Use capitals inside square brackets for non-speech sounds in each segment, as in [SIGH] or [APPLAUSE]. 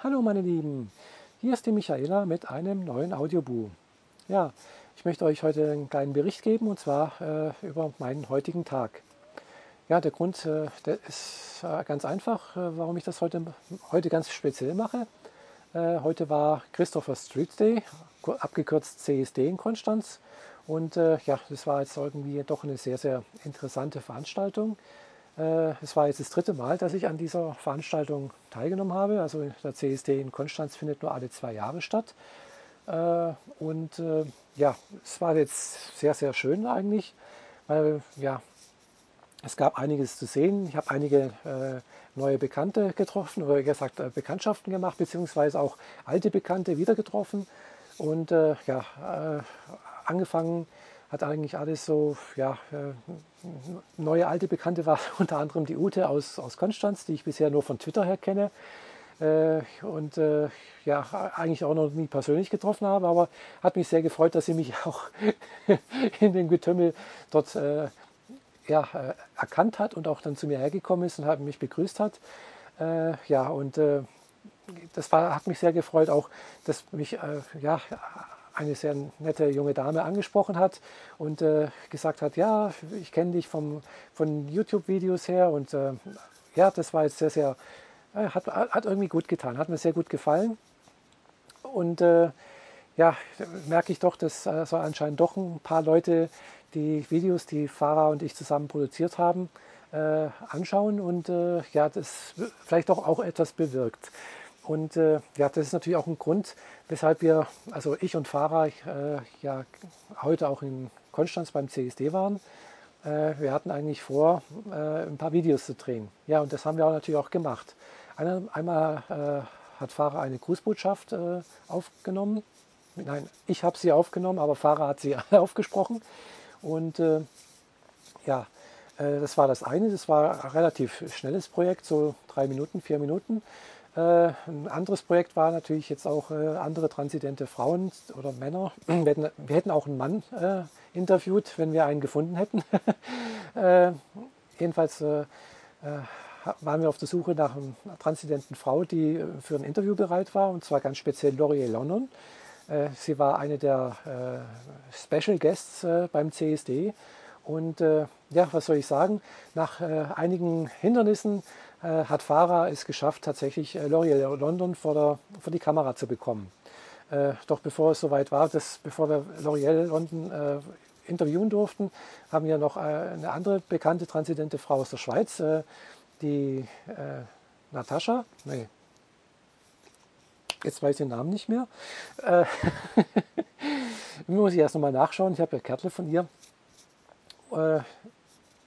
Hallo meine Lieben, hier ist die Michaela mit einem neuen Audiobuch. Ja, ich möchte euch heute einen kleinen Bericht geben und zwar äh, über meinen heutigen Tag. Ja, der Grund äh, der ist äh, ganz einfach, äh, warum ich das heute, heute ganz speziell mache. Äh, heute war Christopher Street Day, abgekürzt CSD in Konstanz. Und äh, ja, das war jetzt irgendwie doch eine sehr, sehr interessante Veranstaltung. Äh, es war jetzt das dritte Mal, dass ich an dieser Veranstaltung teilgenommen habe. Also der CSD in Konstanz findet nur alle zwei Jahre statt. Äh, und äh, ja, es war jetzt sehr, sehr schön eigentlich, weil ja, es gab einiges zu sehen. Ich habe einige neue Bekannte getroffen oder gesagt Bekanntschaften gemacht, beziehungsweise auch alte Bekannte wieder getroffen. Und ja, angefangen hat eigentlich alles so, ja, äh, neue alte Bekannte war [LAUGHS] unter anderem die Ute aus, aus Konstanz, die ich bisher nur von Twitter her kenne. Äh, und äh, ja, eigentlich auch noch nie persönlich getroffen habe, aber hat mich sehr gefreut, dass sie mich [LAUGHS] auch in dem Getümmel dort ja, erkannt hat und auch dann zu mir hergekommen ist und hat mich begrüßt hat. Ja, und das war, hat mich sehr gefreut, auch dass mich ja, eine sehr nette junge Dame angesprochen hat und äh, gesagt hat, ja, ich kenne dich vom, von YouTube-Videos her und äh, ja, das war jetzt sehr, sehr, äh, hat, hat irgendwie gut getan, hat mir sehr gut gefallen und äh, ja, merke ich doch, dass also anscheinend doch ein paar Leute die Videos, die Farah und ich zusammen produziert haben, äh, anschauen und ja, das vielleicht auch, auch etwas bewirkt. Und äh, ja, das ist natürlich auch ein Grund, weshalb wir, also ich und Farah, äh, ja heute auch in Konstanz beim CSD waren. Äh, wir hatten eigentlich vor, äh, ein paar Videos zu drehen. Ja, und das haben wir auch natürlich auch gemacht. Eine, einmal äh, hat Farah eine Grußbotschaft äh, aufgenommen. Nein, ich habe sie aufgenommen, aber Farah hat sie [LAUGHS] aufgesprochen. Und ja, das war das eine. Das war ein relativ schnelles Projekt, so drei Minuten, vier Minuten. Äh, ein anderes Projekt war natürlich jetzt auch äh, andere transidente Frauen oder Männer. [CLEARS THROAT] Wir hätten, auch einen Mann äh, interviewt, wenn wir einen gefunden hätten. [LAUGHS] jedenfalls waren wir auf der Suche nach einer transidenten Frau, die für ein Interview bereit war, und zwar ganz speziell L'Oreal London. Sie war eine der Special Guests beim CSD. Und ja, was soll ich sagen? Nach einigen Hindernissen hat Farah es geschafft, tatsächlich äh, L'Oreal London vor, der, vor die Kamera zu bekommen. Äh, doch bevor es soweit war, dass, bevor wir L'Oreal London äh, interviewen durften, haben wir noch äh, eine andere bekannte transidente Frau aus der Schweiz, äh, die Natascha, nee, jetzt weiß ich den Namen nicht mehr. Äh, [LAUGHS] muss ich erst nochmal nachschauen. Ich habe ja Kärtle von ihr. Äh,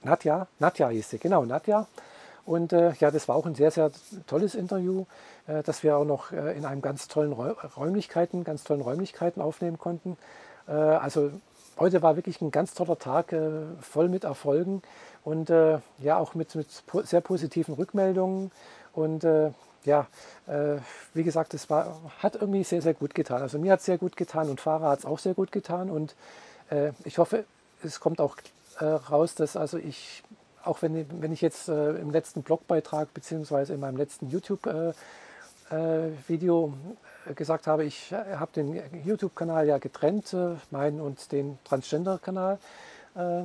Nadja, Nadja hieß sie, genau, Nadja. Und äh, ja, das war auch ein sehr, sehr tolles Interview, äh, das wir auch noch äh, in einem ganz tollen Räumlichkeiten, ganz tollen Räumlichkeiten aufnehmen konnten. Äh, also heute war wirklich ein ganz toller Tag, äh, voll mit Erfolgen und äh, ja auch mit, mit sehr positiven Rückmeldungen. Und ja, wie gesagt, es war, hat irgendwie sehr, sehr gut getan. Also mir hat es sehr gut getan und Fahrer hat es auch sehr gut getan. Und ich hoffe, es kommt auch raus, dass also ich auch wenn, wenn ich jetzt äh, im letzten Blogbeitrag beziehungsweise in meinem letzten YouTube-Video äh, äh, gesagt habe, ich äh, habe den YouTube-Kanal ja getrennt, äh, meinen und den Transgender-Kanal, äh,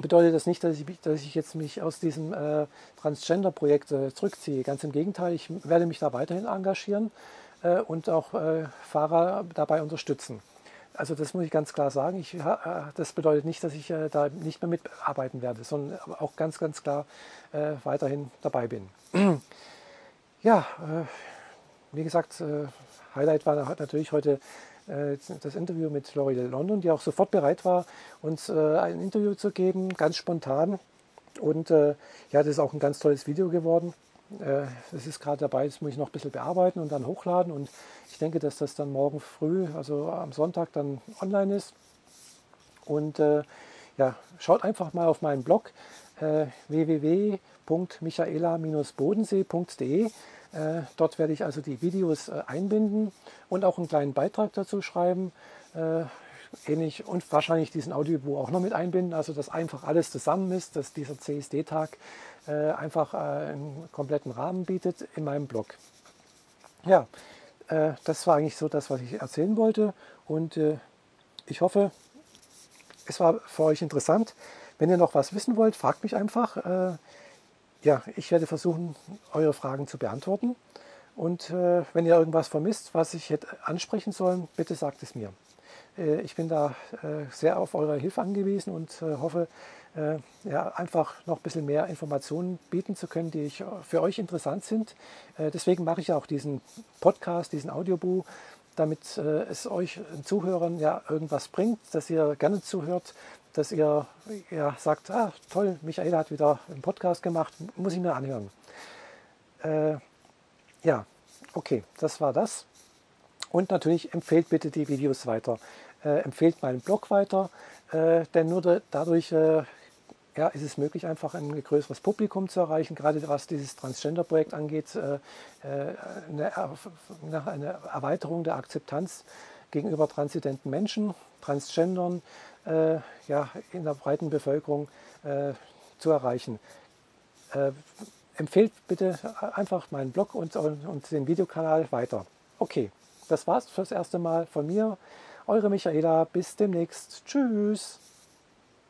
bedeutet das nicht, dass ich, dass ich jetzt mich aus diesem Transgender-Projekt zurückziehe. Ganz im Gegenteil, ich werde mich da weiterhin engagieren und auch Fahrer dabei unterstützen. Also das muss ich ganz klar sagen. Ich, äh, das bedeutet nicht, dass ich äh, da nicht mehr mitarbeiten werde, sondern auch ganz, ganz klar äh, weiterhin dabei bin. [CLEARS THROAT] ja, wie gesagt, Highlight war natürlich heute das Interview mit L'Oreal London, die auch sofort bereit war, uns ein Interview zu geben, ganz spontan. Und ja, das ist auch ein ganz tolles Video geworden. Es ist gerade dabei, das muss ich noch ein bisschen bearbeiten und dann hochladen. Und ich denke, dass das dann morgen früh, also am Sonntag, dann online ist. Und äh, ja, schaut einfach mal auf meinen Blog äh, www.michaela-bodensee.de. Äh, dort werde ich also die Videos äh, einbinden und auch einen kleinen Beitrag dazu schreiben. Äh, ähnlich und wahrscheinlich diesen Audiobuch auch noch mit einbinden, also dass einfach alles zusammen ist, dass dieser CSD-Tag äh, einfach äh, einen kompletten Rahmen bietet in meinem Blog. ja, äh, das war eigentlich so das, was ich erzählen wollte. Und äh, ich hoffe, es war für euch interessant. Wenn ihr noch was wissen wollt, fragt mich einfach. Äh, ja, ich werde versuchen, eure Fragen zu beantworten. Und äh, wenn ihr irgendwas vermisst, was ich hätte ansprechen sollen, bitte sagt es mir. Äh, ich bin da äh, sehr auf eure Hilfe angewiesen und äh, hoffe, ja, einfach noch ein bisschen mehr Informationen bieten zu können, die ich, für euch interessant sind. Deswegen mache ich auch diesen Podcast, diesen Audiobuch, damit es euch Zuhörern ja irgendwas bringt, dass ihr gerne zuhört, dass ihr ja, sagt, ah, toll, Michael hat wieder einen Podcast gemacht, muss ich mir anhören. Äh, ja, okay, das war das. Und natürlich empfehlt bitte die Videos weiter. Äh, empfehlt meinen Blog weiter, äh, denn nur dadurch äh, ja, ist es möglich, einfach ein größeres Publikum zu erreichen, gerade was dieses Transgender-Projekt angeht, äh, äh, eine, eine, Erweiterung der Akzeptanz gegenüber transidenten Menschen, Transgendern, äh, ja, in der breiten Bevölkerung äh, zu erreichen. Äh, empfehlt bitte einfach meinen Blog und, und den Videokanal weiter. Okay, das war's fürs erste Mal von mir. Eure Michaela, bis demnächst. Tschüss.